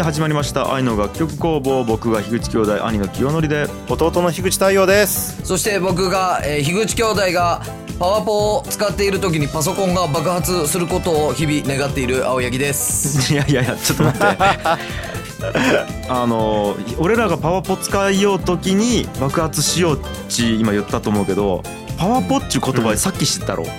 はい始まりました愛の楽曲工房。僕が樋口兄弟兄の清則で弟の樋口太陽です。そして僕が、えー、樋口兄弟がパワポを使っている時にパソコンが爆発することを日々願っている青柳です。いやいやいやちょっと待って。あの俺らがパワポ使いよう時に爆発しようっち今言ったと思うけどパワポっちゅう言葉でさっき知ったろ、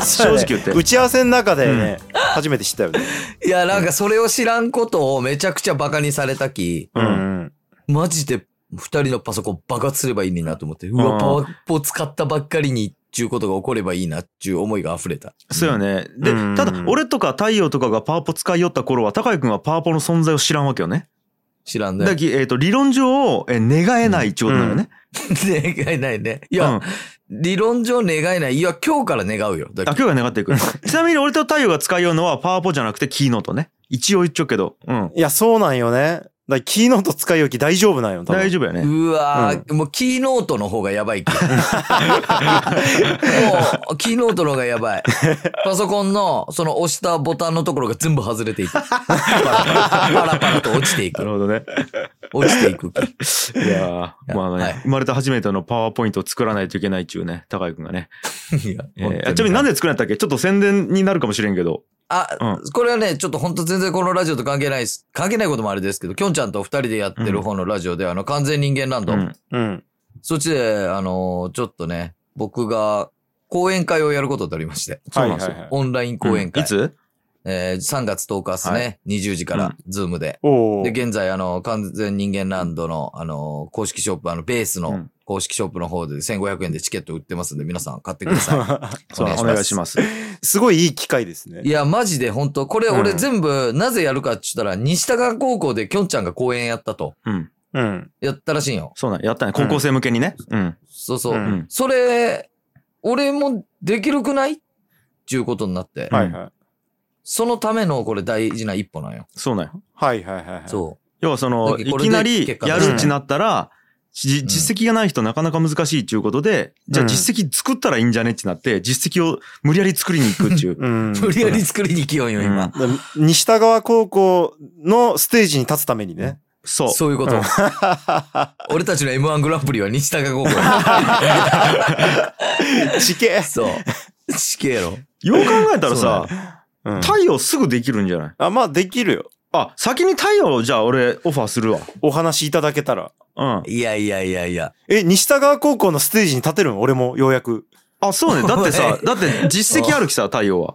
正直言って。打ち合わせの中でね、初めて知ったよね。いやなんかそれを知らんことをめちゃくちゃバカにされたき、うん。うんマジで二人のパソコン爆発すればいいのになと思って、うわ、パワポ使ったばっかりにっていうことが起こればいいなっていう思いが溢れた。そうよね。でうん。ただ俺とか太陽とかがパワポ使いよった頃は高井君はパワポの存在を知らんわけよね知らんね。だき、えー、と理論上え願えないっちゅうことなのね、願いないね。いや、うん。理論上願いない。いや、今日から願うよ。だあ今日が願っていく。ちなみに俺と太陽が使いようのはパワポじゃなくてキーノートね。一応言っちゃうけど。うん。いやそうなんよねだキーノート使い置き大丈夫なんよ大丈夫やねうわー、もうキーノートの方がやばい。もう、キーノートの方がやばい。パソコンの、その押したボタンのところが全部外れていく。パラパラと落ちていく。なるほどね落ちていく。いやーまあね、はい生まれて初めてのパワーポイントを作らないといけないっちゅうね高井君がね、いやえーあちなみになんでで作らんやったっけ？ちょっと宣伝になるかもしれんけどあ、うこれはね、ちょっと本当全然このラジオと関係ないです。関係ないこともあれですけど、きょんちゃんと二人でやってる方のラジオで、あの、完全人間ランド。うん。うん。そっちで、あの、ちょっとね、僕が講演会をやることになりまして。そうなんですよ。オンライン講演会。いつ？えー、3月10日ですね。は20時から、ズームで。で、現在、あの、完全人間ランドの、あの、公式ショップ、あの、ベースのうん公式ショップの方で1500円でチケット売ってますんで、皆さん買ってくださ そうお願いします。す。すごいいい機会ですね。い。いや、マジで本当これ俺うん。全部、なぜやるかって言ったら、西高高校できょんちゃんが講演やったと。うん。うん。やったらしいんよ。そうなんや。ったね。高校生向けにね。うん。そうそう。うん。それ、俺もできるくない？っていうことになって。はいはい。そのためのこれ大事な一歩なんよ。そうなんよ。はいはいはいはい。そ要はそのいきなりやるうちなったら、じ実績がない人なかなか難しいっちゅうことで、じゃあうん実績作ったらいいんじゃねってなって、実績を無理やり作りに行くっちゅう。うんう。無理やり作りに来よんよ、今。だ西田川高校のステージに立つためにね。そう。そういうこと。俺たちの M1 グランプリは西高高校。地形。そう。死刑やろ。よう考えたらさ、うん太陽すぐできるんじゃない？あ、まあできるよ。あ、先に太陽じゃあ俺オファーするわ。お話いただけたら。うん。いやいやいやいや。え、西田川高校のステージに立てるん？俺もようやく。あ、そうね。だってさ、だって実績あるきさ、太陽は。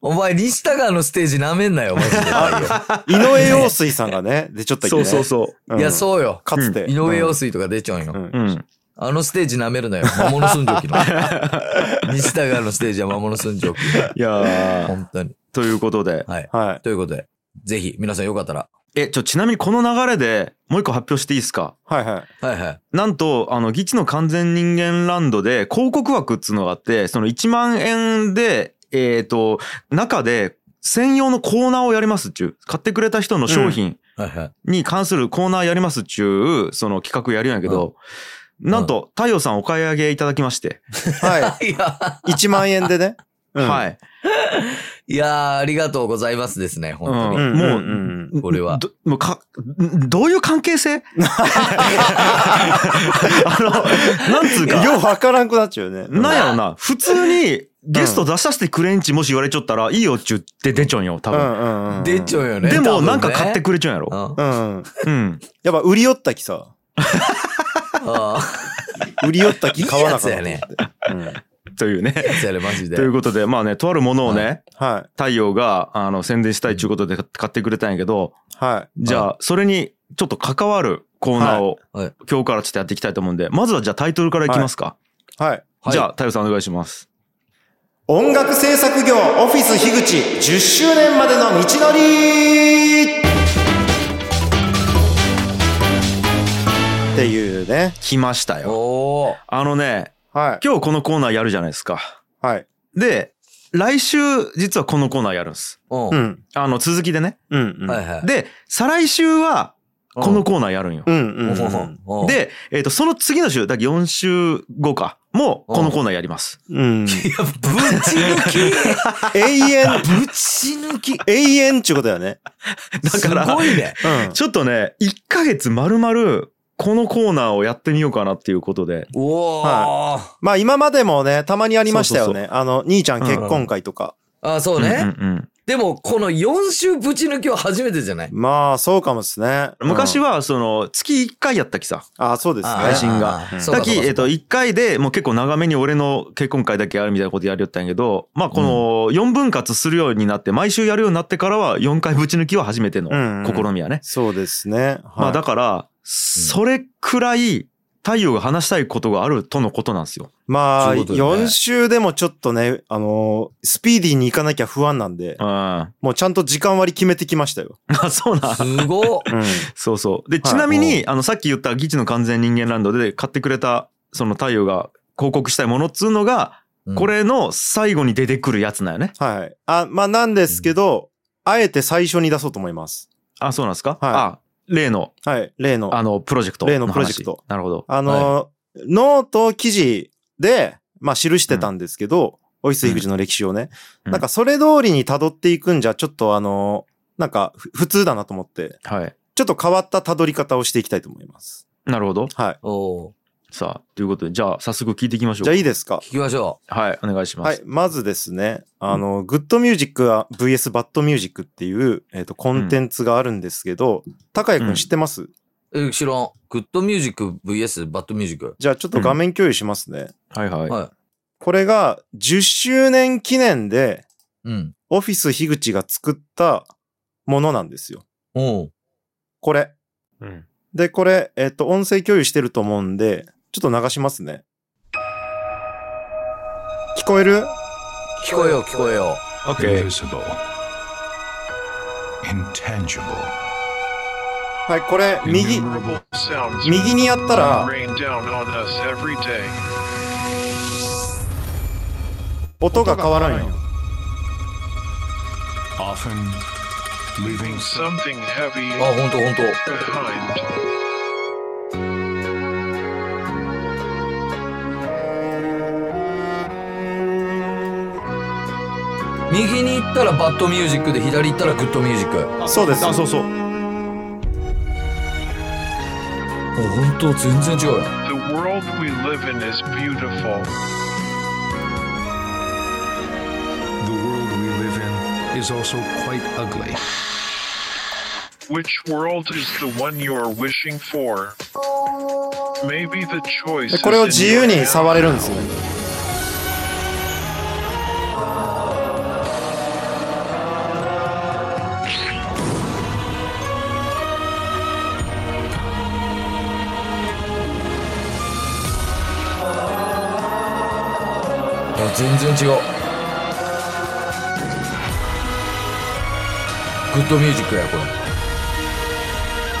お前、西高川のステージ舐めんなよ、マジで。井上陽水さんがね、出ちょったっけね。そうそうそうんいや、そうよ。かつて。井上陽水とか出ちゃうんよ。うんう。うん。あのステージ舐めるなよ。魔物寸蒸機の。西高川のステージは魔物寸蒸機。いやー、本当に。ということで。はい。はい。ということで、ぜひ、皆さんよかったら。え、ちょ、ちなみにこの流れでもう一個発表していいですか？はいはい。はいはい。なんと、あの、ギチの完全人間ランドで広告枠っつうのがあって、その1万円で、えっ、と、中で専用のコーナーをやりますっちゅう。買ってくれた人の商品はいはい。に関するコーナーやりますっちゅう、その企画やるんやけど、なんと、太陽さんお買い上げいただきまして。はい や、い。1万円でね。うんはい。いやー、ありがとうございますですね、本当に。うんもううんうんこれはどもうか、どういう関係性？あの、なんつうか。ようわからんくなっちゃうよね。なんやろな、普通にゲスト出させてくれんちもし言われちゃったらいいよっちゅって出ちゃうんよ、多うん分。出ちゃうよね。でもなんか買ってくれちゃうんやろ。うんうん。うん。やっぱ売り寄ったきさ。あ売り寄ったき買わなかった。やねうん。というね。マジで。ということで、まあね、とあるものをね、は太陽が、あの、宣伝したいということで買ってくれたんやけど、い。はい。じゃあ、それにちょっと関わるコーナーを、はいはい今日からちょっとやっていきたいと思うんで、まずはじゃあタイトルからいきますか。はい。はいじゃあ、太陽さんお願いします。音楽制作業オフィス樋口10周年までの道のりっていうね。来ましたよ。あのね、はい。今日このコーナーやるじゃないですか。はい。で、来週、実はこのコーナーやるんです。うん。あの、続きでね。うん。うん。いはい。で、再来週は、このコーナーやるんよ。うんうんうん。うん、で、で、えっ、と、その次の週、だ4週後か。もこのコーナーやります。うん。いや、ぶち抜き 永遠、ぶち抜き永遠っちゅうことだよね。だからすごいね。うん。ちょっとね、1ヶ月丸々このコーナーをやってみようかなっていうことで。おー。まあ今までもね、たまにありましたよそうね。あの、兄ちゃん結婚会とか。あ、そうね。うんうんでも、この4週ぶち抜きは初めてじゃない？まあ、そうかもですね。うん昔は、はその月1回やったきさ。あそうですね。配信がだき、えっと、1回でもう結構長めに俺の結婚会だけやるみたいなことやるよったんやけど、まあこの4分割するようになって、毎週やるようになってからは4回ぶち抜きは初めてのうんうん試みやね。そうですね。はいまあだから、それくらい太陽が話したいことがあるとのことなんですよ。まあ、そういうことよね4週でもちょっとね、あのースピーディーに行かなきゃ不安なんで、うん。あ、もうちゃんと時間割り決めてきましたよ。そうなん。すごっ。うん。そうそう。で、ちなみに、あの、さっき言ったギチの完全人間ランドで買ってくれた、その太陽が広告したいものっつうのが、うんこれの最後に出てくるやつなんよね。はい。あ、まあなんですけど、あえて最初に出そうと思います。あ、そうなんですか、はいあ、例の、はい。例の。あの、プロジェクト例の話プロジェクト。なるほど。あのーノート記事で、まあ記してたんですけど、オフィス育児の歴史をね。うんなんかそれ通りに辿っていくんじゃ、ちょっとあのーなんかふ普通だなと思って、はい。ちょっと変わった辿り方をしていきたいと思います。なるほど。はい。おーさあ、ということで、じゃあ、早速聞いていきましょう。じゃあいいですか？聞きましょはい、お願いします。はい。まずですね、あの、グッドミュージックは VS バッドミュージックっていう、えっ、と、コンテンツがあるんですけど、高谷くん知ってます、う。え、知らん。グッドミュージック VS バッドミュージック。じゃあちょっと画面共有しますね。はいはい。はこれが10周年記念で、い。うん。オフィス樋口が作ったものなんですよ。おうこれ。うん。で、これ、えっ、と、音声共有してると思うんで、ちょっと流しますね。聞こえる？聞こえよ、聞こえよ。OK。はい、これ、右、右にやったら、音が変わらないの。あ、ほんとほんと。右に行ったらバッドミュージックで左行ったらグッドミュージックそうですあそうそう本当全然違うよ The world we live in is beautiful The world we live in is also quite ugly Which world is the one you are wishing for? Maybe the choice これを自由に触れるんですよね全然違うグッドミュージックやこれ。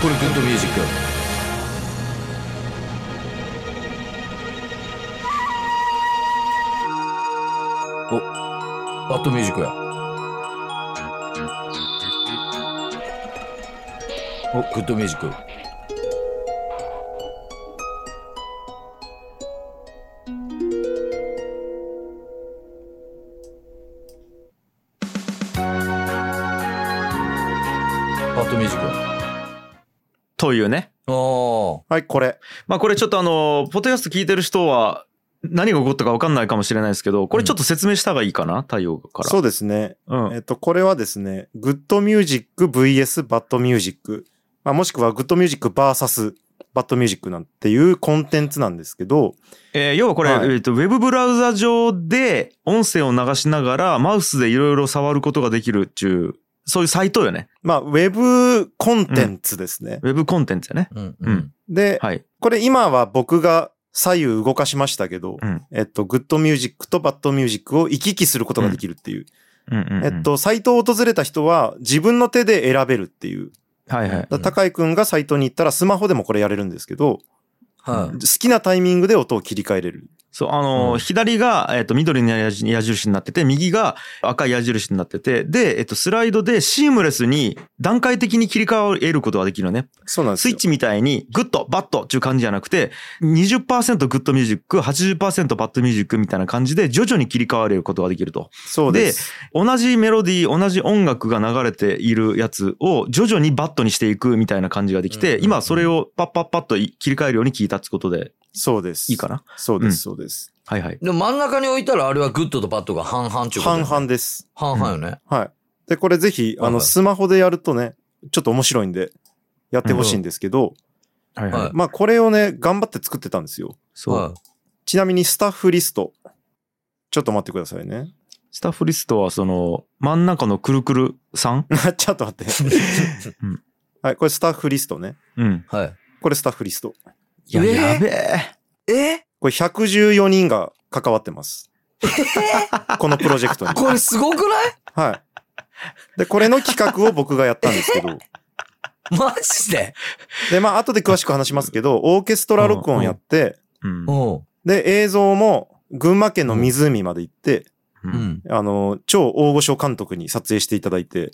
これグッドミュージックやおバッドミュージックや。おグッドミュージックというね。はい、これ。まあこれちょっとあの、ポッドキャスト聞いてる人は何が起こったか分かんないかもしれないですけど、これちょっと説明した方がいいかな太陽から。そうですね。うん。えっと、これはですね、グッドミュージック VS バッドミュージック。まあ、もしくはグッドミュージック VS バッドミュージックなんていうコンテンツなんですけど、えー要はこれ、はいえっと、ウェブブラウザ上で音声を流しながらマウスでいろいろ触ることができるっていう、そういうサイトよね。まあ、ウェブコンテンツですね。ウェブコンテンツやね。うん、ううんん。で、はい。これ今は僕が左右動かしましたけど、うん。えっと、グッドミュージックとバッドミュージックを行き来することができるっていう。うんうんうんえっ、と、サイトを訪れた人は自分の手で選べるっていう。はいはい。高井くんがサイトに行ったらスマホでもこれやれるんですけど、はい。好きなタイミングで音を切り替えれる。そう、あのーうん左が、えっ、と、緑の矢印になってて、右が赤い矢印になってて、で、えっ、と、スライドでシームレスに段階的に切り替えることができるのね。そうなんですよスイッ。チみたいに、グッド、バッドっていう感じじゃなくて、20%グッドミュージック、80%バッドミュージックみたいな感じで、徐々に切り替われることができると。そうです。同じメロディー、同じ音楽が流れているやつを徐々にバッドにしていくみたいな感じができて、うん今それをパッパッパッと切り替えるように聞いたってことでそうです。いいかな？そうです、うんそうです。はいはい。でも真ん中に置いたらあれはグッドとバッドが半々っていうこと半々です。半々よね。はい。で、これぜひ、あの、スマホでやるとね、ちょっと面白いんで、やってほしいんですけど、はいはい。はいまあ、これをね、頑張って作ってたんですよ。そう。はちなみにスタッフリスト。ちょっと待ってくださいね。スタッフリストはその真ん中のくるくるさん？ちょっと待ってうん。はい、これスタッフリストね。うん。い。はい。これスタッフリスト。いや、えー？やべえ。えこれ114人が関わってます。このプロジェクトに。これすごくない？はい。で、これの企画を僕がやったんですけど。マジで？で、まあ、後で詳しく話しますけど、オーケストラ録音やって、うん。うん。で、映像も群馬県の湖まで行って、う。うんん。あの、超大御所監督に撮影していただいて。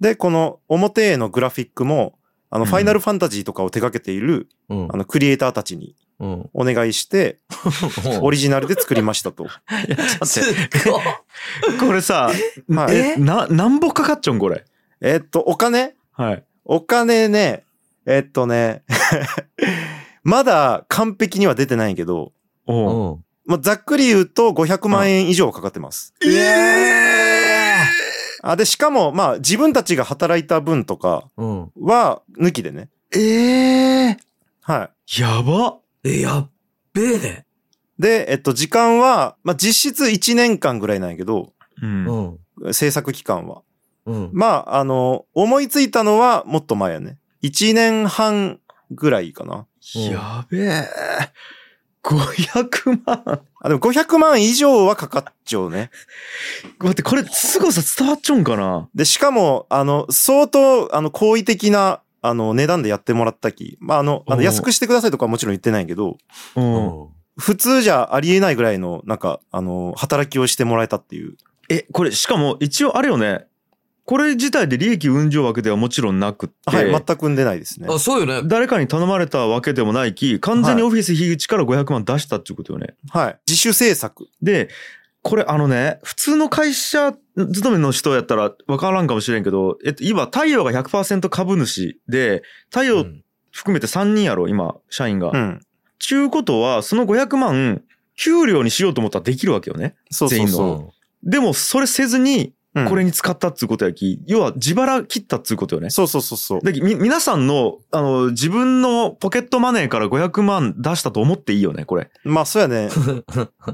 で、この表へのグラフィックも、あの、うんファイナルファンタジーとかを手掛けている、うんあ。の、クリエイターたちにうん。お願いして、オリジナルで作りましたと。いや、ちょっと。これさ、はいえ、な、なんぼかかっちょんこれ？えっと、お金？はい。お金ね、えっとね、まだ完璧には出てないけど。まあ、ざっくり言うと500万円以上かかってます。ええあ、で、しかも、まあ、自分たちが働いた分とかうん。は抜きでね。ええはい。やば。え、やっべえね。で、えっと、時間は、まあ、実質1年間ぐらいなんやけど、うん。うん。制作期間は。うん。まあ、あの、思いついたのはもっと前やね。1年半ぐらいかな。うんやべえ。500万。あ、でも500万以上はかかっちゃうね。待って、これ、凄さ伝わっちゃうんかな？で、しかも、あの、相当、あの、好意的な、あの、値段でやってもらったき。まあ、あの、あの安くしてくださいとかはもちろん言ってないけど。普通じゃありえないぐらいの、なんか、あの、働きをしてもらえたっていう。え、これ、しかも、一応あれよね。これ自体で利益運上わけではもちろんなくって、はい、全くんでないですね。あ、そうよね。誰かに頼まれたわけでもないき、完全にオフィス樋口から500万出したっていうことよね。はい。自主制作。で、これあのね、普通の会社勤めの人やったら分からんかもしれんけど、えっと、今、太陽が100%株主で、太陽うん含めて3人やろ、今、社員が。うん。ちゅうことは、その500万、給料にしようと思ったらできるわけよね。そうそう全員そのでも、それせずに、これに使ったっつうことやき、要は自腹切ったっつうことよね。そうそうそうそう。だけどみ、皆さんの、あの、自分のポケットマネーから500万出したと思っていいよね、これ。まあ、そうやね。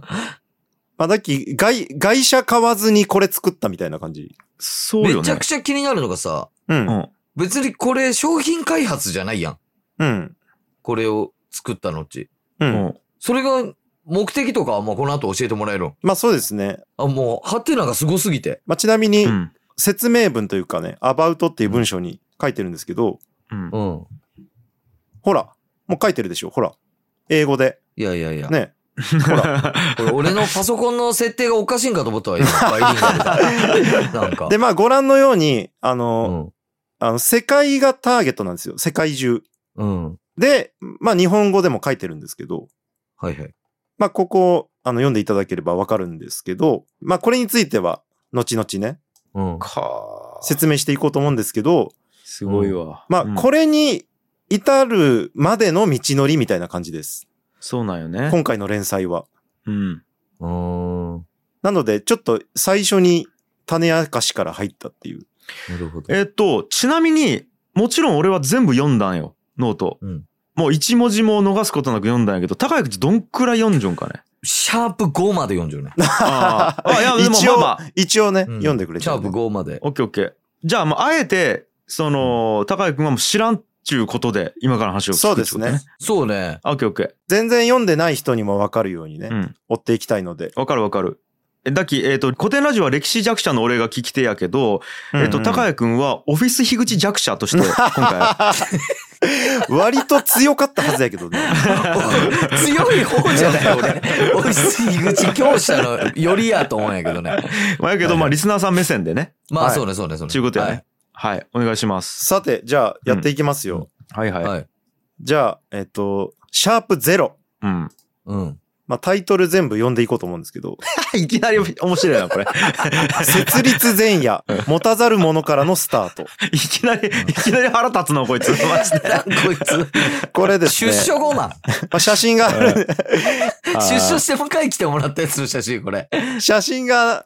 まあ、だっき、外、外車買わずにこれ作ったみたいな感じ。そうよね。めちゃくちゃ気になるのがさ、うん。うん。別にこれ商品開発じゃないやん。うん。これを作ったのうち。う。うんん。それが目的とかはもうこの後教えてもらえるんまあ、そうですね。あ、もう、ハテナがすごすぎて。まあ、ちなみにう、ん。説明文というかね、アバウトっていう文章に書いてるんですけど、うんう。ん。ほら、もう書いてるでしょ、ほら。英語で。いやいやいや。ね。これ 俺のパソコンの設定がおかしいんかと思ったわ、今。バイリンガルが。なんか。で、まあ、ご覧のように、あうの、ん。あの、世界がターゲットなんですよ。世界中。うん。で、まあ、日本語でも書いてるんですけど、はいはい。まあ、ここ、あの、読んでいただければわかるんですけど、まあ、これについては、後々ね、うん。か説明していこうと思うんですけど、すごいわ。まあ、うんこれに至るまでの道のりみたいな感じです。そうなんよね。今回の連載は。うん。うーん。なので、ちょっと最初に種明かしから入ったっていう。なるほど。えっと、ちなみに、もちろん俺は全部読んだんよ。 note。うんもう一文字も逃すことなく読んだんやけど、高谷くんどんくらい読んじょんかね？シャープ5まで読んじょうね。あ ーあ、いや、でも一応、まあまあ、一応ね、うん読んでくれてシャープ5まで。オッケーオッケー。じゃあ、まあ、あえて、その、高井くんはもう知らんっちゅうことで、今から話を聞くそうですねってことそうね。オッケーオッケー。全然読んでない人にもわかるようにね、うん。追っていきたいので。わかるわかる。えだき、えっ、と、古典ラジオは歴史弱者の俺が聞き手やけど、えっ、と、高い。谷くんはオフィス樋口弱者として、今回、割と強かったはずやけどね。強い方じゃない俺。俺、井口強者のよりやと思うんやけどね。まあやけど、まあリスナーさん目線でね。まあ、はいそうね、そうね、そうね。ちゅうことやね。はい。お願いします。さて、じゃあやっていきますよ。はいはい。はい。はい。じゃあ、えっと、シャープゼロ。うん。うん。まあタイトル全部読んでいこうと思うんですけど、いきなり面白いな、これ。設立前夜、持たざる者からのスタート。いきなり、いきなり腹立つの、こいつ。マジで。こいつ、これですね。出所後なん。まあ写真がある、出所して迎え来てもらったやつの写真、これ。写真が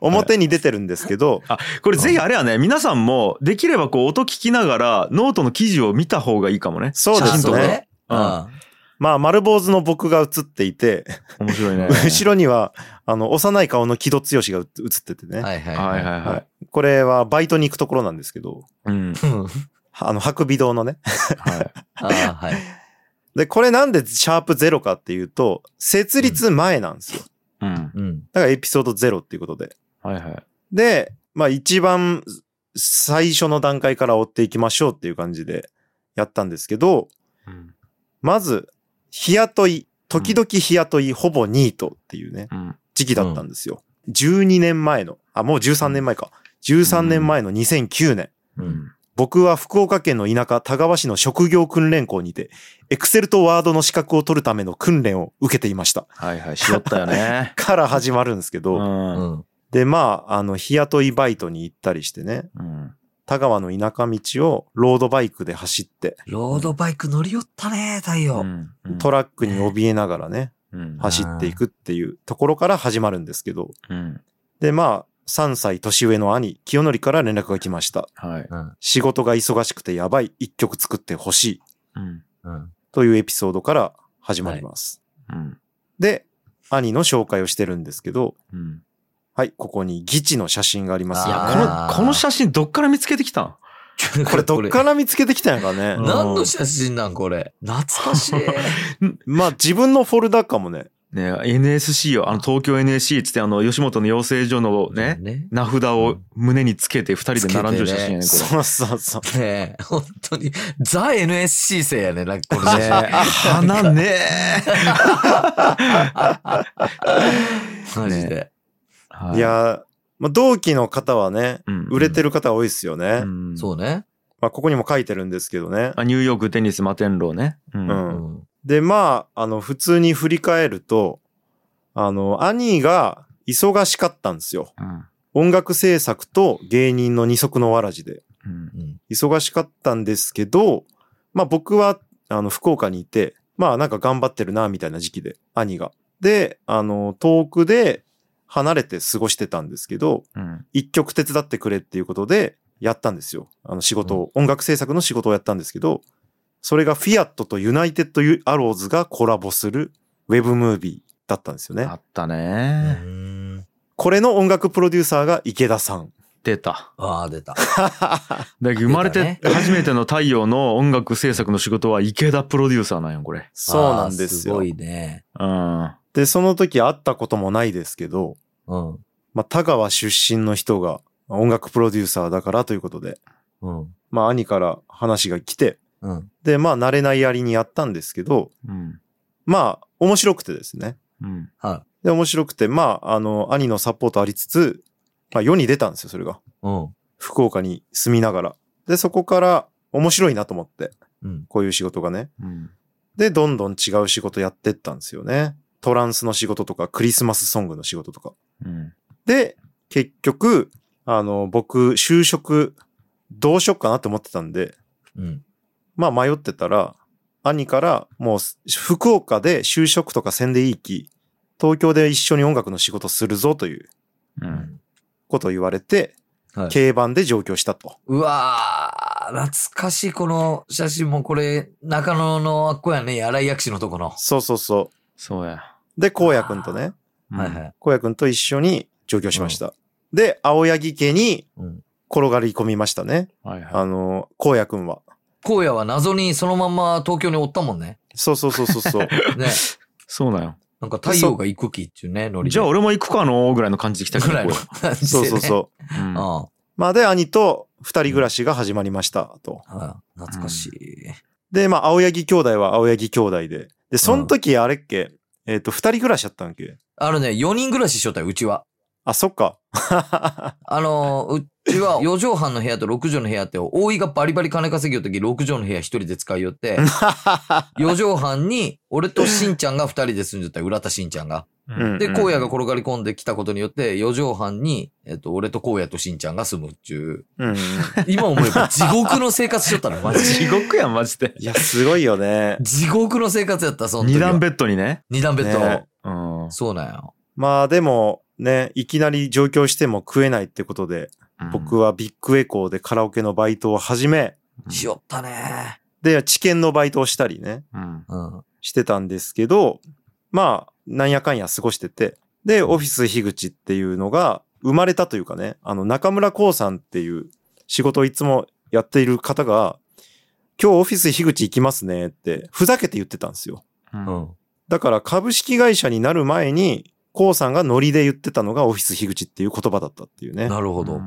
表に出てるんですけど、あ、これぜひあれやね、皆さんも、できればこう音聞きながら、ノートの記事を見た方がいいかもね。そうですね。ううんん。まあ丸坊主の僕が写っていて、面白いね。後ろには、あの、幼い顔の木戸剛が写っててね。はいはいはいはいははいい。これはバイトに行くところなんですけど、うん。うん。あの、白美堂のね。はい。ああ、はい。で、これなんでシャープゼロかっていうと、設立前なんですよ。うん。うん。だからエピソードゼロっていうことで。はいはい。で、まあ一番最初の段階から追っていきましょうっていう感じでやったんですけど、うん。まず、日雇い、時々日雇い、ほぼニートっていうね、うん。時期だったんですよ。12年前の、あ、もう13年前か。13年前の2009年。うん。僕は福岡県の田舎田川市の職業訓練校にて、エクセルとワードの資格を取るための訓練を受けていました。はいはい。しよったよね。から始まるんですけうど、うんん。で、まあ、あの、日雇いバイトに行ったりしてね、うん。田川の田舎道をロードバイクで走って、ロードバイク乗り寄ったね、太陽。うん。トラックに怯えながらね、うん。走っていくっていうところから始まるんですけど、うん。で、まあ、3歳年上の兄、清則から連絡が来ました。はい。うん。仕事が忙しくてやばい、一曲作ってほしい。うん。うん。というエピソードから始まります。うん。で、兄の紹介をしてるんですけど、うん。はい、ここにギチの写真がありますよいや。この、この写真どっから見つけてきたん？これどっから見つけてきたんやかね。うん何の写真なんこれ？懐かしい。まあ自分のフォルダかもね。ね NSC よ。あの、東京 NSC つってあの、吉本の養成所のね、ね。名札を胸につけて二人で並んでる写真やね、こそうそうそう。ねえ、本当に、ザ NSC 生やね、なんかこのれ。ね写真。あ、花ね マジで。はいや、まあ、同期の方はね、うん売れてる方多いですよね。うんそうね。まあここにも書いてるんですけどね。あニューヨークテニス摩天楼ね。う。うん。うんん。で、まあ、あの、普通に振り返ると、あの、兄が忙しかったんですよ。うん。音楽制作と芸人の二足のわらじで。うんうん。忙しかったんですけど、まあ僕は、あの、福岡にいて、まあなんか頑張ってるな、みたいな時期で、兄が。で、あの、遠くで離れて過ごしてたんですけど、うん。一曲手伝ってくれっていうことで、やったんですよ。あの仕事を、音楽制作の仕事をやったんですけど、それがフィアットとユナイテッドアローズがコラボするウェブムービーだったんですよねあ。ったうね。ん。これの音楽プロデューサーが池田さん。出た。ああ、出た。だけど生まれて初めての太陽の音楽制作の仕事は池田プロデューサーなんよ、これ。そうなんですよすご。いね。うん。で、その時会ったこともないですけど、うん。まあ、田川出身の人が音楽プロデューサーだからということで、うん。まあ、兄から話が来て、うん。で、まあ、慣れないやりにやったんですけど、うん。まあ、面白くてですね。うん。はで、面白くて、まあ、あの、兄のサポートありつつ、まあ、世に出たんですよ、それが。い。うん。福岡に住みながら。で、そこから面白いなと思って、うん。こういう仕事がね。うん。で、どんどん違う仕事やってったんですよね。トランスの仕事とか、クリスマスソングの仕事とか。うん。で、結局、あの、僕、就職、どうしよっかなって思ってたんで、うん。まあ迷ってたら、兄から、もう、福岡で就職とかせんでいいき、東京で一緒に音楽の仕事するぞといううん。ことを言われて、はい。軽バンで上京したと。うわー、懐かしいこの写真もこれ、中野のあっこやね、荒井薬師のとこの。そうそうそそうや。う。で、荒野くんとね、うんはいはい。荒野くんと一緒に上京しました。で、青柳家にうん。転がり込みましたね。はいはい。あの、荒野くんは。荒野は謎にそのまま東京におったもんね。そうそうそうそうそう。ね。そうなんよ。なんか太陽が行く気っていうね、ノリで。じゃあ俺も行くかのぐらいの感じで来たけどぐらいのこ感じで、ね。そうそうそう。ううんあまあで、兄と二人暮らしが始まりました、と。はい懐かしい。で、まあ、青柳兄弟は青柳兄弟で。で、その時あれっけ、えっ、と、二人暮らしやったんけ？あのね、4人暮らししよったよ、うちは。あ、そっか。あのー、うちは 4畳半の部屋と6畳の部屋あって、大井がバリバリ金稼ぎよった時6畳の部屋一人で使いよって、4畳半に俺としんちゃんが2人で住んでたよ、浦田しんちゃんが。うんで、荒野が転がり込んできたことによって、4畳半に、えっと、俺と荒野としんちゃんが住むっちゅう。うんうん。今思えば地獄の生活しよったの、マジ地で。獄やん、マジで。いや、すごいよね。地獄の生活やった、その時は。二段ベッドにね。二段ベッド。ねうん。そうなんよ。まあでも、ね、いきなり上京しても食えないってことで、僕はビッグエコーでカラオケのバイトを始め、しよったね。で、治験のバイトをしたりね、うん。うん。してたんですけど、まあ、なんやかんや過ごしてて、で、オフィス樋口っていうのが生まれたというかね、あの、中村光さんっていう仕事をいつもやっている方が、今日オフィス樋口行きますねって、ふざけて言ってたんですよ。うんうん。だから株式会社になる前に、光さんがノリで言ってたのがオフィス樋口っていう言葉だったっていうね、なるほど。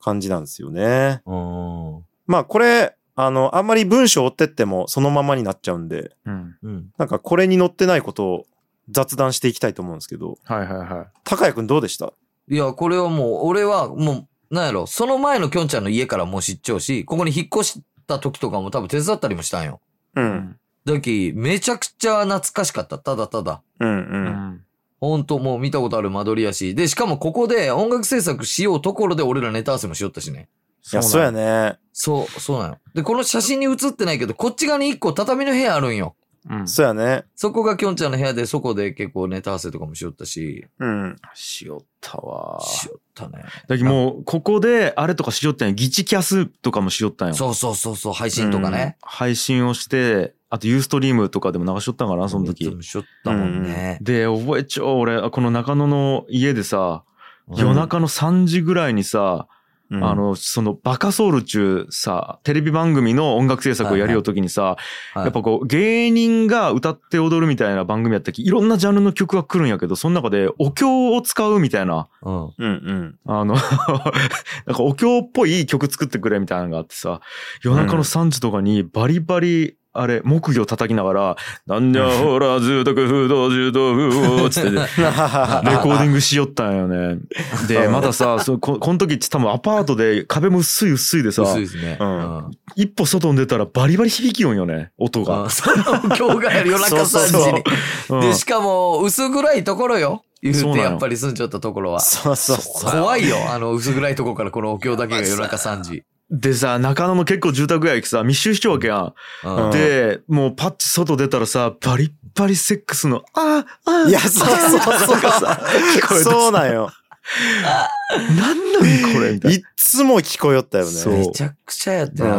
感じなんですよね。うん。まあこれ、あの、あんまり文章を追ってってもそのままになっちゃうんで、うん。うん。なんかこれに載ってないことを雑談していきたいと思うんですけど、はいはいはい。高谷くんどうでした？いや、これはもう、俺はもう、なんやろ、その前のきょんちゃんの家からもう知っちゃうし、ここに引っ越した時とかも多分手伝ったりもしたんよ。う。。うんだき、めちゃくちゃ懐かしかった。ただただ。うんう。うんん。ほんともう見たことある間取りやし。で、しかもここで音楽制作しようところで俺らネタ合わせもしよったしね。いや、そうやね。そう、そうなの。で、この写真に写ってないけど、こっち側に一個畳の部屋あるんよ。うん。そうやね。そこがきょんちゃんの部屋で、そこで結構ネタ合わせとかもしよったし、うん。しよったわ。しよったね。だけどもう、ここで、あれとかしよったんよ。ギチキャスとかもしよったんよ。そうそうそうそう、配信とかね。配信をして、あとユーストリームとかでも流しとったんかな、その時。しよったもんね。で、覚えちゃう、俺、この中野の家でさ、うん夜中の3時ぐらいにさ、うんあ、の、そのバカソウル中さ、テレビ番組の音楽制作をやるよときにさ、はいやっぱこう、芸人が歌って踊るみたいな番組やったき、いろんなジャンルの曲が来るんやけど、その中でお経を使うみたいな、うん。うんうん。あの、なんかお経っぽい曲作ってくれみたいなのがあってさ、夜中の3時とかにバリバリ、あれ、木魚叩きながら、なんじゃほら、住宅不動、住宅不動、つって、レコーディングしよったんよね。で、まださ、そここの時多分アパートで壁も薄い薄いでさ、薄いですね。うんうん。一歩外に出たらバリバリ響きよんよね、音が。あその今日が夜中3そうそう時に。うんで、しかも、薄暗いところよ。言うて、やっぱり住んじゃったところは。そうそうそう。怖いよ。あの、薄暗いところからこのお経だけが夜中3時。でさ、中野の結構住宅街さ、密集しちゃうわけやん。うんで、もうパッチ外出たらさ、バリッバリセックスの、ああ、ああ、いや、そうそうそう。そうなんよ。なんなんこれみたいいっつも聞こえよったよね。めちゃくちゃやってな。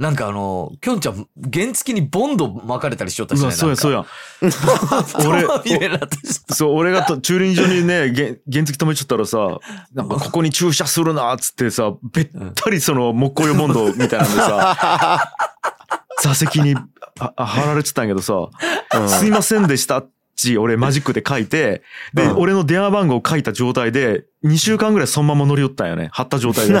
なんかあの、きょんちゃん、原付にボンド巻かれたりしよったな。しね。うわ、そうや、そうや。や。俺。そう、俺がと駐輪場にね、げ原付止めちゃったらさ、なんかここに駐車するなっつってさ、べったりその木工用ボンドみたいなんでさ、座席に貼られてたんやけどさ、すいませんでしたっち、俺マジックで書いて、で、うん俺の電話番号書いた状態で、2週間ぐらいそのまま乗り寄ったんよね。貼った状態で。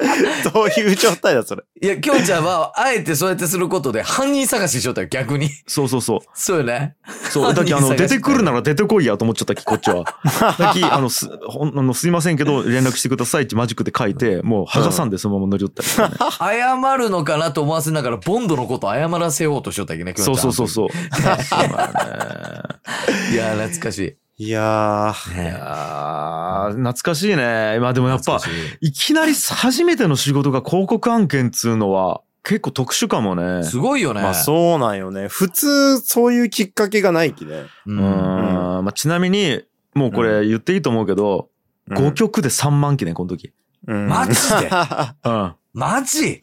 どういう状態だ、それ？いや、きょんちゃんは、あえてそうやってすることで犯人探ししよったよ、逆に。そうそうそう。そうよね。そう。だき、あの、出てくるなら出てこいやと思っちゃったき、こっちは。だき、あの、す、ほん、あの、すいませんけど、連絡してくださいってマジックで書いて、もう、剥がさんでそのまま乗り寄ったりとかね。謝るのかなと思わせながら、ボンドのこと謝らせようとしよったっけね、きょんちゃん。そうそうそうそう。いやー、懐かしい。いやー。いねやー懐かしいね。まあでもやっぱいいきなり初めての仕事が広告案件っつうのは、結構特殊かもね。すごいよね。まあそうなんよね。普通、そういうきっかけがないきね。う。うんん。まあちなみに、もうこれ言っていいと思うけど、うん5曲で3万期ね、この時。うんマジで？うん。マジ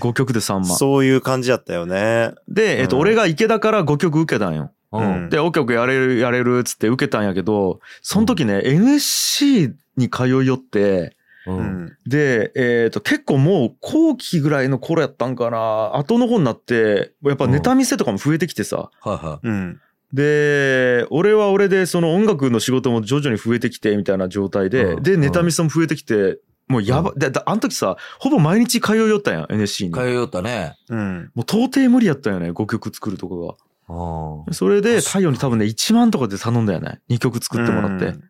？5曲で3万。そういう感じだったよね。で、えっと、うん俺が池田から5曲受けたんよ。ううんん。で、5曲やれる、やれるっつって受けたんやけど、その時ね、NSC に通いよって、う。うんん。で、えっ、と、結構もう後期ぐらいの頃やったんかな、後の方になって、やっぱネタ見せとかも増えてきてさ、はいはうん。で、俺は俺でその音楽の仕事も徐々に増えてきてみたいな状態で、うんで、ネタミスも増えてきて、もうやば、でだあの時さ、ほぼ毎日通いよったんや、NSC に。通いよったね。うん。もう到底無理やったんよね、5曲作るとこうんが。それで、太陽に多分ね、1万とかで頼んだよね。2曲作ってもらって。うんうん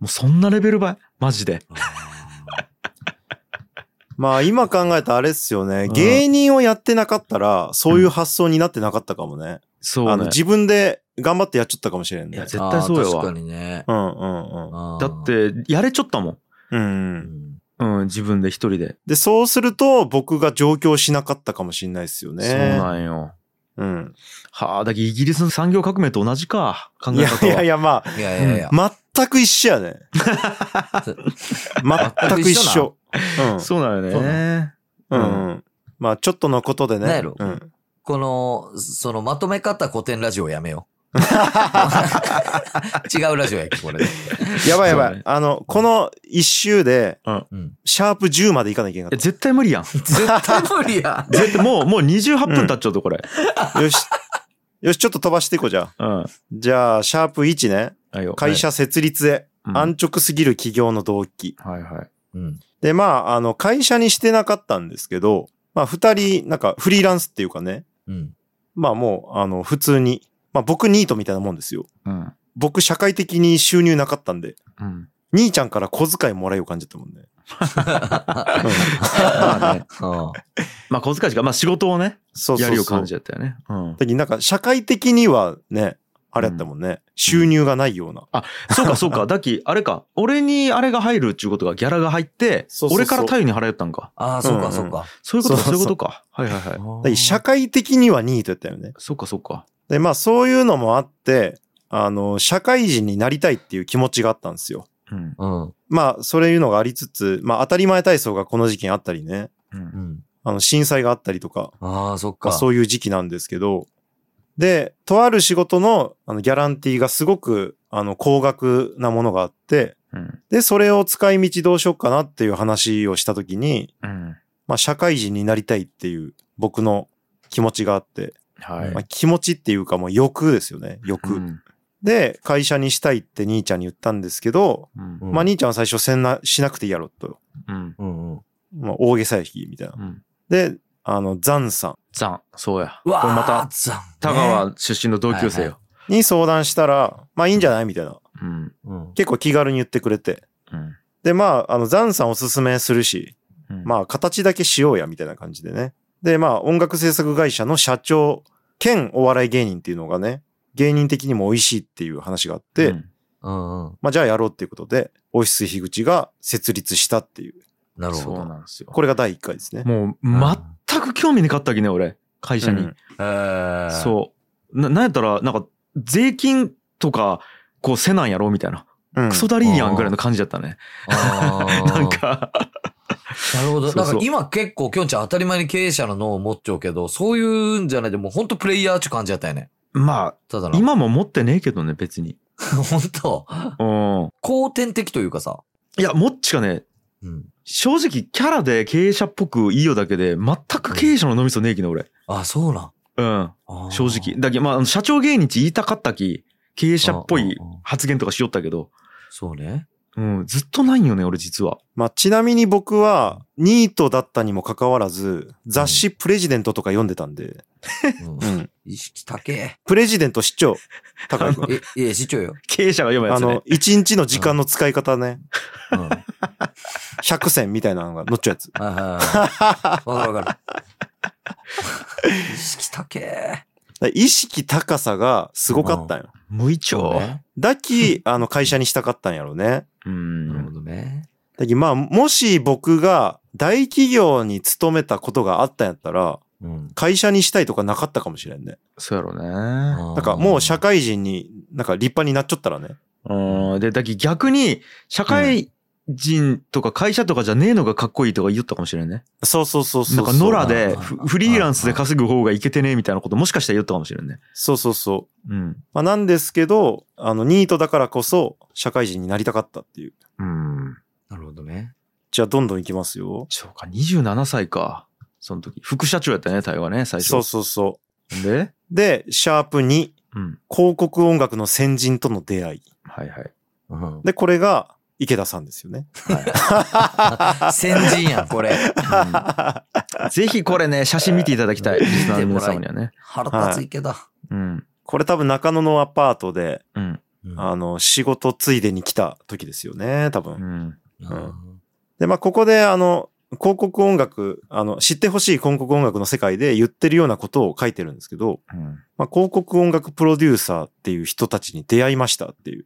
もうそんなレベルばいマジで。まあ今考えたらあれっすよね。ん芸人をやってなかったら、そういう発想になってなかったかもね。そうね。あの自分で頑張ってやっちゃったかもしれんねいや、。絶対そうやわあー確か。にね。うんうんうん。だっ、て、やれちょったもん。うんううん。んうん、自分で一人で。で、そうすると僕が上京しなかったかもしれないですよね。そうなんよ。うん。はあ、だけどイギリスの産業革命と同じか。考いやえ方は。いやいや、まいやいやいや。あ、全く一緒やね。全く一緒。うん。そうなんよそうね。うんうん。まあ、ちょっとのことでね。なんやろうん。この、そのまとめ方古典ラジオやめよう。違うラジオやっけ、これで。やばいやばそうね。いあの、この一周で、うん。シャープ10までいかなきゃいけえ絶対無理やん。絶対無理や。絶対もう、もう28分経っちゃうと、これ。なかった。よし。よし、ちょっと飛ばしていこう、じゃあ。うん。じゃあ、シャープ1ね。はいよ会社設立へ。うん安直すぎる企業の動機。はいはい。うん。で、まあ、あの、会社にしてなかったんですけど、まあ、二人、なんか、フリーランスっていうかね。うん。まあ、もう、あの、普通に。まあ、僕ニートみたいなもんですよ。うん。僕、社会的に収入なかったんで、うん。兄ちゃんから小遣いもらえよう感じたもんね。まあね。うん まあ、小遣いしか、まあ仕事をね、そうそうそう。やりを感じちゃったよね。うん。だなんか、社会的にはね、あれやったもんね。収入がないような。そうかそうか。だき、あれか。俺にあれが入るっていうことがギャラが入って、そうそうそう俺から太陽に払えたんか。ああ、そううんうんか、そうか。そういうことか、そそうそうういうことか。はいはいはい。社会的にはニートやったよね。そうかそうか。で、まあそういうのもあって、あの、社会人になりたいっていう気持ちがあったんですよ。うん。うん。まあ、そういうのがありつつ、まあ当たり前体操がこの時期にあったりね。う。うんん。あの、震災があったりとか、ああ、そっか。まあ、そういう時期なんですけど、で、とある仕事のあのギャランティーがすごくあの高額なものがあって、うん。で、それを使い道どうしようかなっていう話をしたときに、うん。まあ、社会人になりたいっていう僕の気持ちがあって、はい。まあ、気持ちっていうかもう欲ですよね、欲。うん。で、会社にしたいって兄ちゃんに言ったんですけど、うん。うんまあ、兄ちゃんは最初せんな、しなくていいやろと。うん。うんうん。まあ、大げさやき、みたいな。うん。で、あの、ザンさザン。そうや。うわこれまた、残田川出身の同級生よ。んに相談したら、まあいいんじゃない？みたいな。うん。うん。結構気軽に言ってくれて。うん。で、まあ、あの、ザンさんおすすめするし、うんまあ、形だけしようや、みたいな感じでね。で、まあ、音楽制作会社の社長兼お笑い芸人っていうのがね、芸人的にも美味しいっていう話があって、うんうんうん。まあ、じゃあやろうっていうことで、オフィス樋口が設立したっていう。そうなるほど。なんですよ。これが第1回ですね。もう、全く興味なかったきね、俺。会社に。そう。な、なんやったら、なんか、税金とか、こう、せなんやろみたいな。うん。クソダリーやんぐらいの感じだったね。なんか、なるほど。なんか今結構、きょんちゃん当たり前に経営者の脳を持っちゃうけど、そういうんじゃないでもうほんとプレイヤーって感じだったよね。まあ、ただの。今も持ってねえけどね、別に。ほんと、うん。後天的というかさ。いや、もっちがね、うん。正直、キャラで経営者っぽくいいよだけで、全く経営者の脳みそねえきね、俺。あ、そうなん。うん。正直。。だけど、まあ社長芸人って言いたかったき、経営者っぽい発言とかしよったけど、そうね。うん、ずっとないんよね、俺実は。まあ、ちなみに僕は、ニートだったにもかかわらず、雑誌プレジデントとか読んでたんで、うんうん。意識高え。プレジデント市長、高井君。え、いや、市長よ。経営者が読むやつねあの、。一日の時間の使い方ね、うん。はい100選みたいなのが載っちゃうやつ。わかるわかる。意識高え。意識高さがすごかったんよ。無一丁。そうね。だき、あの、会社にしたかったんやろうね。うなるほん。どね。だき、まあ、もし僕が大企業に勤めたことがあったんやったら、うん。会社にしたいとかなかったかもしれんね。そうやろね。ななんかもう社会人に、なんか立派になっちゃったらね。うん。で、だけど逆に、社会人とか会社とかじゃねえのがかっこいいとか言ったかもしれんね。そうそうそうそう。なんか野良でフフリーランスで稼ぐ方がいけてねえみたいなこともしかしたら言ったかもしれんね。そうそうそう。うん。まあ、なんですけど、あの、ニートだからこそ、社会人になりたかったっていう。うん。なるほどね。じゃあ、どんどんいきますよ。そうか、27歳か。その時。副社長やったね、タイはね、最初。そうそうそでう。で、シャープ2、うん。広告音楽の先人との出会い。はいはい。うんで、これが池田さんですよね。先人やん、これ。ぜひこれね、写真見ていただきたい。リスナーの皆様にはね。腹立つ池だ。うん。これ多分中野のアパートで、うん。あの、仕事ついでに来た時ですよね、多分。うん。うんで、まあ、ここで、あの、広告音楽、あの、知ってほしい広告音楽の世界で言ってるようなことを書いてるんですけど、うん。まあ、広告音楽プロデューサーっていう人たちに出会いましたっていう。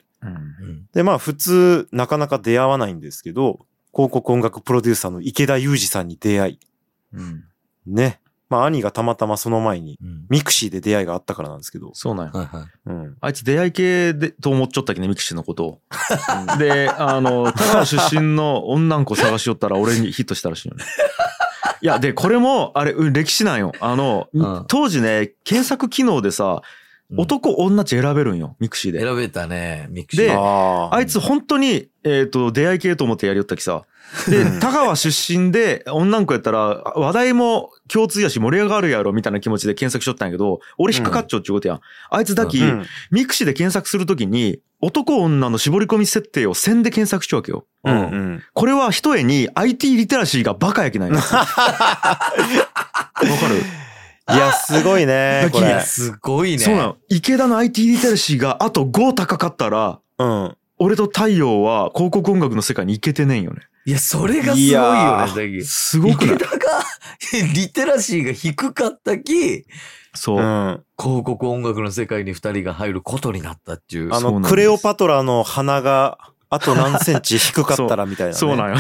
で、まあ、普通、なかなか出会わないんですけど、広告音楽プロデューサーの池田裕二さんに出会い、うん。ね。まあ、兄がたまたまその前に、うんミクシーで出会いがあったからなんですけど、そうなんよ。はいはい。うん。あいつ出会い系でと思っちゃったっけね、ミクシーのことを。で、あの、田川出身の女の子探しよったら俺にヒットしたらしいよね。いや、で、これも、あれ、うん歴史なんよ。あの、うん当時ね、検索機能でさ、うん男、女っち選べるんよ、ミクシーで。選べたね、ミクシー。でああいつ本当に、えっ、と、出会い系と思ってやりよったきさ。で、田川出身で女の子やったら、話題も共通やし盛り上がるやろみたいな気持ちで検索しとったんやけど、俺引っかかっちゃうっちゅうことやん。あいつだき、うん。ミクシーで検索するときに、男女の絞り込み設定をせんで検索しちゃうわけよ。うん。うん。これは一重に IT リテラシーがバカやけない わかる？いや、すごいね、これ。すごいね。そうなの。池田の IT リテラシーがあと5高かったら、うん。俺と太陽は広告音楽の世界に行けてねえんよね。いや、それがすごいいよやね、すごくない？池田が リテラシーが低かったき、そうう。ん。広告音楽の世界に二人が入ることになったっていう。あの、クレオパトラの鼻が、あと何センチ低かったらみたいな、ね。そうなんよ。う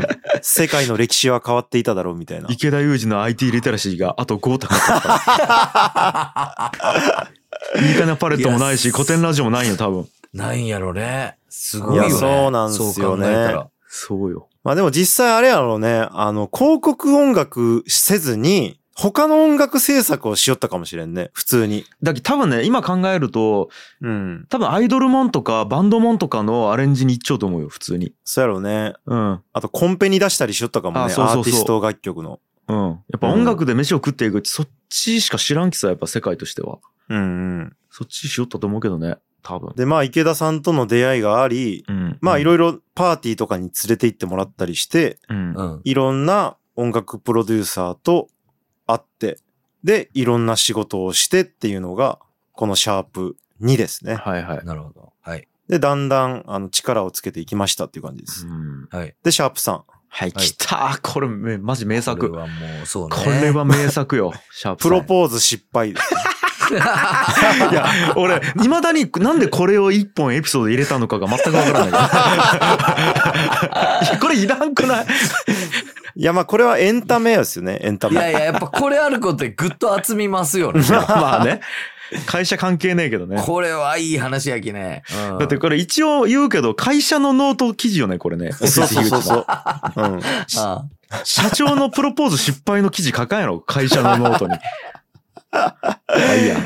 ん世界の歴史は変わっていただろうみたいな。池田裕二の IT リテラシーがあと5高かった。いいかなパレットもないし、古典ラジオもないよ、多分。なんやろね。すごいよね。いやそうなんすよねそうよ。まあでも実際あれやろうね、あの、広告音楽せずに、他の音楽制作をしよったかもしれんね、普通に。だけど多分ね、今考えると、うん。多分アイドルモンとかバンドモンとかのアレンジに行っちゃうと思うよ、普通に。そうやろうね。うん。あとコンペに出したりしよったかもね、あそうそうそうアーティスト楽曲の。うん。やっぱ音楽で飯を食っていくって、そっちしか知らんきさ、やっぱ世界としては。うんうん。そっちしよったと思うけどね、多分。で、まあ池田さんとの出会いがあり、うん。まあいいろいろパーティーとかに連れて行ってもらったりして、うん。うん。いろんな音楽プロデューサーと会って、で、いろんな仕事をしてっていうのが、このシャープ2ですね。はいはい。なるほど。はい。で、だんだん、あの、力をつけていきましたっていう感じです。うんはい。で、シャープ3。はい、来たこれ、めマジ名こ作。れはもう、そうね。これは名作よ、シャープ。プロポーズ失敗ですね。いや、俺、未だになんでこれを一本エピソード入れたのかが全くわからない。これいらんくない？いや、まあ、これはエンタメですよね、エンタメ。いやいや、やっぱこれあることでぐっと厚みますよね。まあね。会社関係ねえけどね。これはいい話やきね。うんだってこれ一応言うけど、会社のノート記事よね、これね。そうそうそうそう。うん。あ社長のプロポーズ失敗の記事書かんやろ、会社のノートに。あいいや。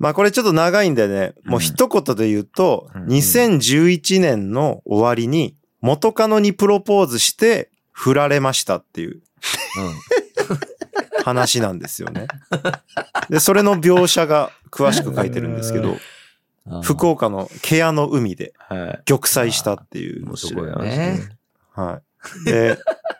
まあ、これちょっと長いんでね、もう一言で言うと、うん2011年の終わりに、元カノにプロポーズして、振られましたっていう話なんですよね。で、それの描写が詳しく書いてるんですけど、うん。福岡のケアの海ではい。玉砕したっていう。面白い話ね。はい。で、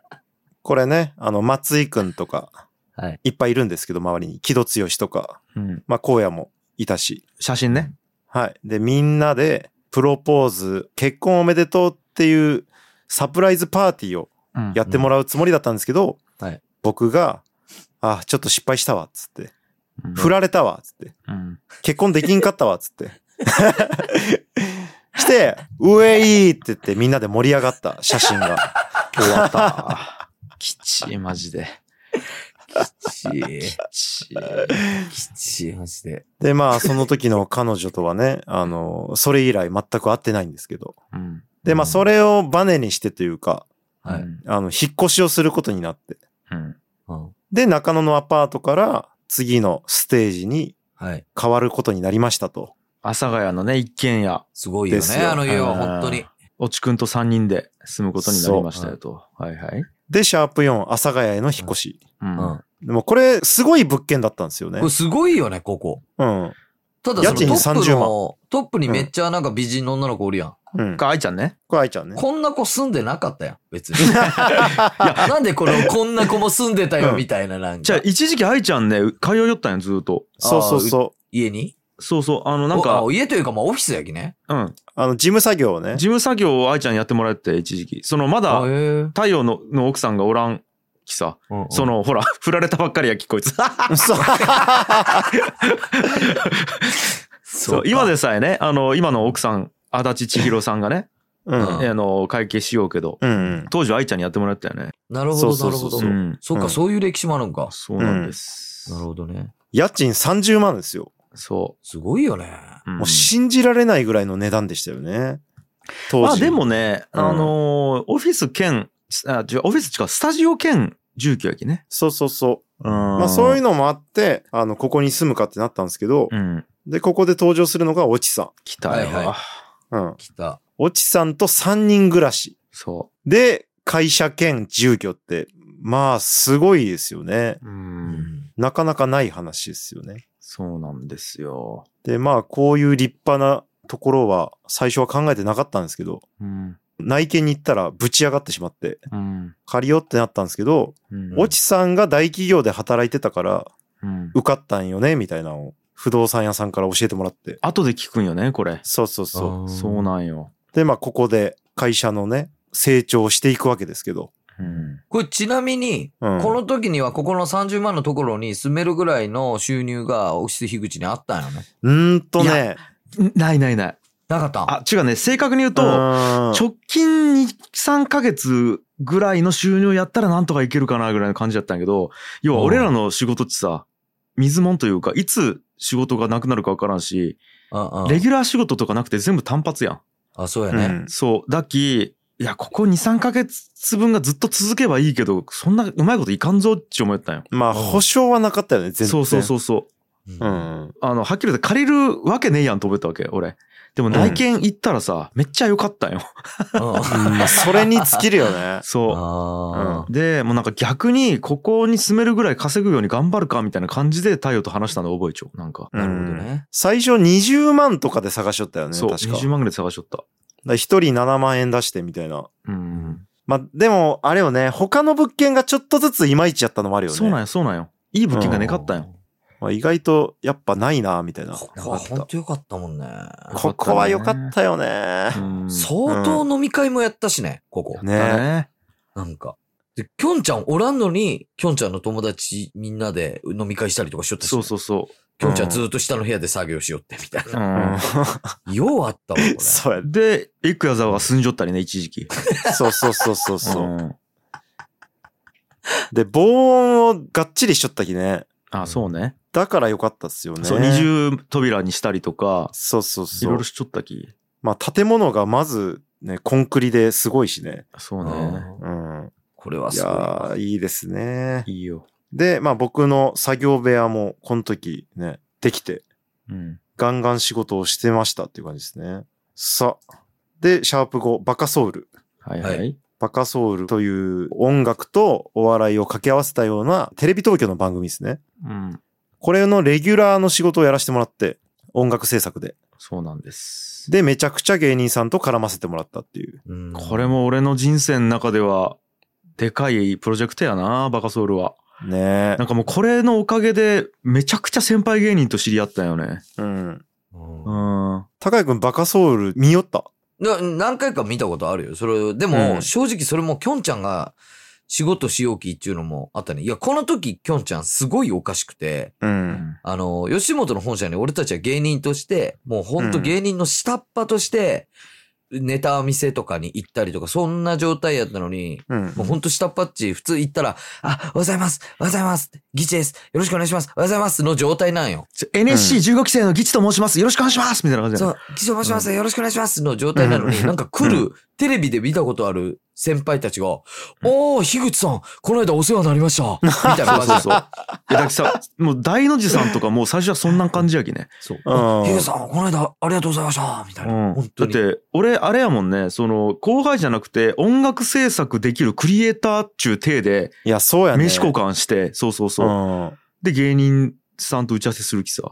これね、あの、松井くんとか、はい。いっぱいいるんですけど、周りに。木戸剛とか、うん。まあ、荒野もいたし。写真ね。はい。で、みんなで、プロポーズ、結婚おめでとうっていう、サプライズパーティーをうんやってもらうつもりだったんですけど、はい僕が、あ、ちょっと失敗したわ、つって。うん振られたわ、つって。うん。結婚できんかったわ、つって。して、ウェイって言ってみんなで盛り上がった写真が。終わった。きちい、マジで。きちい。きちい。きちい、マジで。で、まあ、その時の彼女とはね、あの、それ以来全く会ってないんですけど。うん。で、まあ、それをバネにしてというか、はい。うんあの、引っ越しをすることになって。うん。うん。で、中野のアパートから次のステージにはい。変わることになりましたと。阿佐ヶ谷のね、一軒家、すごいよね、よあの家はうん本当に。おちくんと3人で住むことになりましたよと。はいはい。で、シャープ4、阿佐ヶ谷への引っ越し。う。うんん。でもこれ、すごい物件だったんですよねこれ。すごいよね、ここ。うん。ただそのト家賃ップ30万の、トップにめっちゃなんか美人の女の子おるやん。うん。か、愛ちゃんね。これ愛ちゃんね。こんな子住んでなかったやん、別に。なんでこの、こんな子も住んでたよ、みたいな、なんか。じゃあ、一時期愛ちゃんね、通いよったんや、ずっと。そうそうそ家に？そうそう。あの、なんおかあ、家というか、まあ、オフィスやきね。うん。う。あの、事務作業をね事。務作業を愛ちゃんにやってもらって、一時期。その、まだあ、へえ。太陽のの奥さんがおらんきさ。うんうんその、ほら、振られたばっかりやき、こいつ。そう。そう、今でさえね、あの、今の奥さん、足立千尋さんがね、うん。うんあの、会計しようけど、うん。当時愛ちゃんにやってもらったよね。なるほど、そうそうそうなるほど。うんそっか、うんそういう歴史もあるんか。そうなんです。なるほどね。家賃30万ですよ。そすごいよね。う。んもう信じられないぐらいの値段でしたよね。当時。まあでもね、うんあのーオフィス兼、あ、違う、オフィス違う、スタジオ兼住居やきね。そうそうそう。ままあそういうのもあって、あの、ここに住むかってなったんですけど、うん。で、ここで登場するのがオチさ来たよ。はいはん。うん。来た。オチさんと3人暮らし。そで、会社兼住居って、まあ、すごいですよね。う。う。うんん。なかなかない話ですよね。そうなんですよ。で、まあ、こういう立派なところは、最初は考えてなかったんですけど、うん。内見に行ったらぶち上がってしまって、うん。借りようってなったんですけど、うんオチさんが大企業で働いてたから、うん。受かったんよね、みたいなのを、不動産屋さんから教えてもらって。後で聞くんよね、これ。そうそうそう。そうなんよ。で、まあ、ここで会社のね、成長していくわけですけど。うん。これちなみに、うん。この時にはここの30万のところに住めるぐらいの収入がオフィス樋口にあったんよね。うーんといね、ないないない。なかった？んあ、違うね。正確に言うと、うん直近2、3ヶ月ぐらいの収入やったらなんとかいけるかなぐらいの感じだったんやけど、要は俺らの仕事ってさ、水もんというか、いつ仕事がなくなるかわからんし、うんうんレギュラー仕事とかなくて全部単発やん。あ、そうやね。うんそう。だき、いや、ここ2、3ヶ月分がずっと続けばいいけど、そんなうまいこといかんぞって思ったんよ。まあ、保証はなかったよね、全然。そうそうそうそう。うん。あの、はっきり言って借りるわけねえやんと思ったわけ、俺。でも内見行ったらさ、めっちゃ良かったんよ。それに尽きるよね。そあう。で、もうなんか逆に、ここに住めるぐらい稼ぐように頑張るかみたいな感じで太陽と話したの覚えちゃう。なんか。なるほどうんね。最初20万とかで探しとったよね、そう、確か。20万ぐらい探しとった。一人7万円出してみたいな。うん。まあ、でも、あれよね、他の物件がちょっとずついまいちやったのもあるよね。そうなんよ、そうなんよ。いい物件がねかったんよ。まあ、意外と、やっぱないな、みたいな。ここは本当よかったもんね。ここは良かったよね。うん相当飲み会もやったしね、ここ。ね。なんか。で、きょんちゃんおらんのに、きょんちゃんの友達みんなで飲み会したりとかしよったし、そうそうそきょんちゃんずっと下の部屋で作業しよってみたいううな。ん。ようあったわ、これ。そうや。で、エクヤザワが住んじょったりね、一時期。そうそうそうそうそう。んで、防音をがっちりしちゃったきね。あ、そうね。だから良かったっすよね。そう、二重扉にしたりとか、そうそうそういろいろ。しちょったき。まあ、建物がまず、ね、コンクリですごいしね。そうね。うんうん。これはいすごいやわ。ー、いいですね。いいよ。で、まあ僕の作業部屋も、この時ね、できて、うん。ガンガン仕事をしてましたっていう感じですね。さあ。で、シャープ5、バカソウル。はいは。はいバカソウルという音楽とお笑いを掛け合わせたようなテレビ東京の番組ですね。うん。これのレギュラーの仕事をやらせてもらって、音楽制作で。そうなんです。で、めちゃくちゃ芸人さんと絡ませてもらったっていう。うんこれも俺の人生の中では、でかいプロジェクトやな、バカソウルは。ねなんかもうこれのおかげで、めちゃくちゃ先輩芸人と知り合ったよね。え。うん。うんうん。高井くんバカソウル見よった？な何回か見たことあるよ。それ、でうも、ん正直それもきょんちゃんが仕事しようきっていうのもあったね。いや、この時きょんちゃんすごいおかしくて、う。うんん。あの、吉本の本社に俺たちは芸人として、もうほんと芸人の下っ端として、ネタ見せとかに行ったりとか、そんな状態やったのに、うん。もうほんと下っ端っち、普通行ったら、あ、おはようございます、おはようございます、ギチです、よろしくお願いします、おはようございますの状態なんよ。NSC15 期生のギチと申します。よろしくお願いしますみたいな感じそう、ギチと申します、よろしくお願いしますの状態なのに、なんか来る、テレビで見たことある先輩たちが、おー、樋口さん、この間お世話になりました。みたいな感じそうそうそう。いや、だってさ、もう大の字さんとかもう最初はそんな感じやきね。そう。うん樋口さん、この間ありがとうございました。みたいな。うん。本当に。だって、俺、あれやもんね、その、後輩じゃなくて、音楽制作できるクリエイターっちゅう体で、いや、そうやね。名刺交換して、そうそうそう。うん。で、芸人さんと打ち合わせする気さ。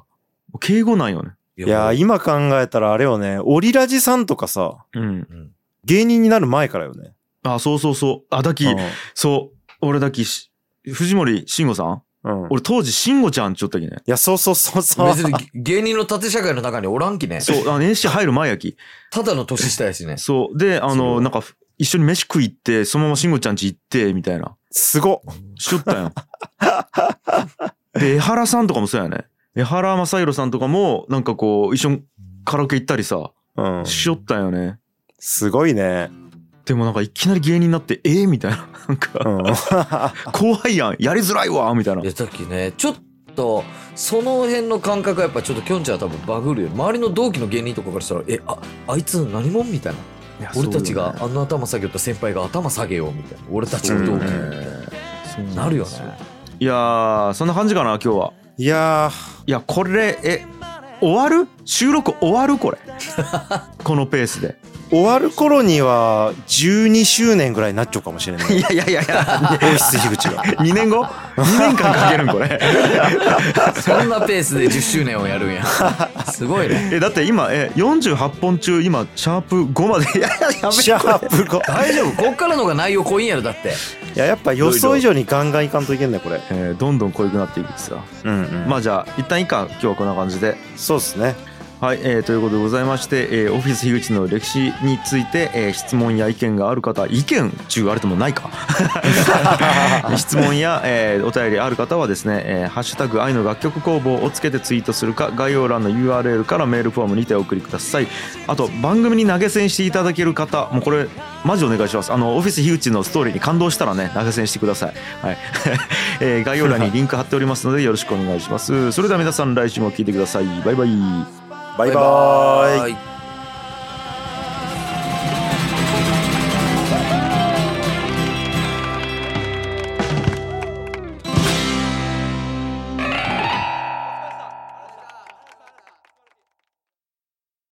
敬語なんよね。いいやー、今考えたらあれよね、オリラジさんとかさ、うん。うん芸人になる前からよね。あ、そうそうそう。あ、だき、うんそう。俺だきし、藤森慎吾さん？うん。い俺当時慎吾ちゃんちょったきね。や、そうそうそうそう。別に芸人の縦社会の中におらんきね。そう、あ NSC 入る前やき。ただの年下やしね。そう。で、あその、うなんか、一緒に飯食い行って、そのまま慎吾ちゃんち行って、みたいな。すごっ。しよったよ。で、江原さんとかもそうやね。江原正宏さんとかも、なんかこう、一緒にカラオケ行ったりさ、うん。しよったよね。すごいね。でもなんかいきなり芸人になって、えー、みたいな。なんうか、ん。後輩やん。やりづらいわみたいな。いや、さっきね、ちょっと、その辺の感覚はやっぱちょっときょんちゃんは多分バグるよ。周りの同期の芸人とかからしたら、え、あ、あいつ何者みたいな。俺たちがあの頭下げた先輩が頭下げようみたいな。俺たちの同期みたいな。なるよね。いやー、そんな感じかな、今日は。いやいや、これ、え、終わる？収録終わる？これ。このペースで。ー、終わる頃には12周年ぐらいになっちゃうかもしれない。い やいやいやいや、オフィス樋口が。2年後 ?2 年間かけるんこれ。そんなペースで10周年をやるんや。すごいね。え、だって今、え、48本中、今、シャープ5まで。いやいや、やシャープ5。大丈夫こっからのが内容濃いんやろ、だって。いや、やっぱ予想以上にガンガンいかんといけんね、これ。えーどんどん濃ゆくなっていくってさ。うんうん。まあじゃあ、一旦いいか、今日はこんな感じで。そうですね。はい、えーということでございまして、えーオフィス樋口の歴史について、えー質問や意見がある方意見中あれてもないか。質問や、えーお便りある方はですね「えーハッシュタグ愛の楽曲工房」をつけてツイートするか概要欄の URL からメールフォームにてお送りください。あと番組に投げ銭していただける方もうこれマジお願いします。あのオフィス樋口のストーリーに感動したらね投げ銭してください、はい。えー概要欄にリンク貼っておりますのでよろしくお願いします。それでは皆さん来週も聞いてください。バイバイ。バイバーイ。イ。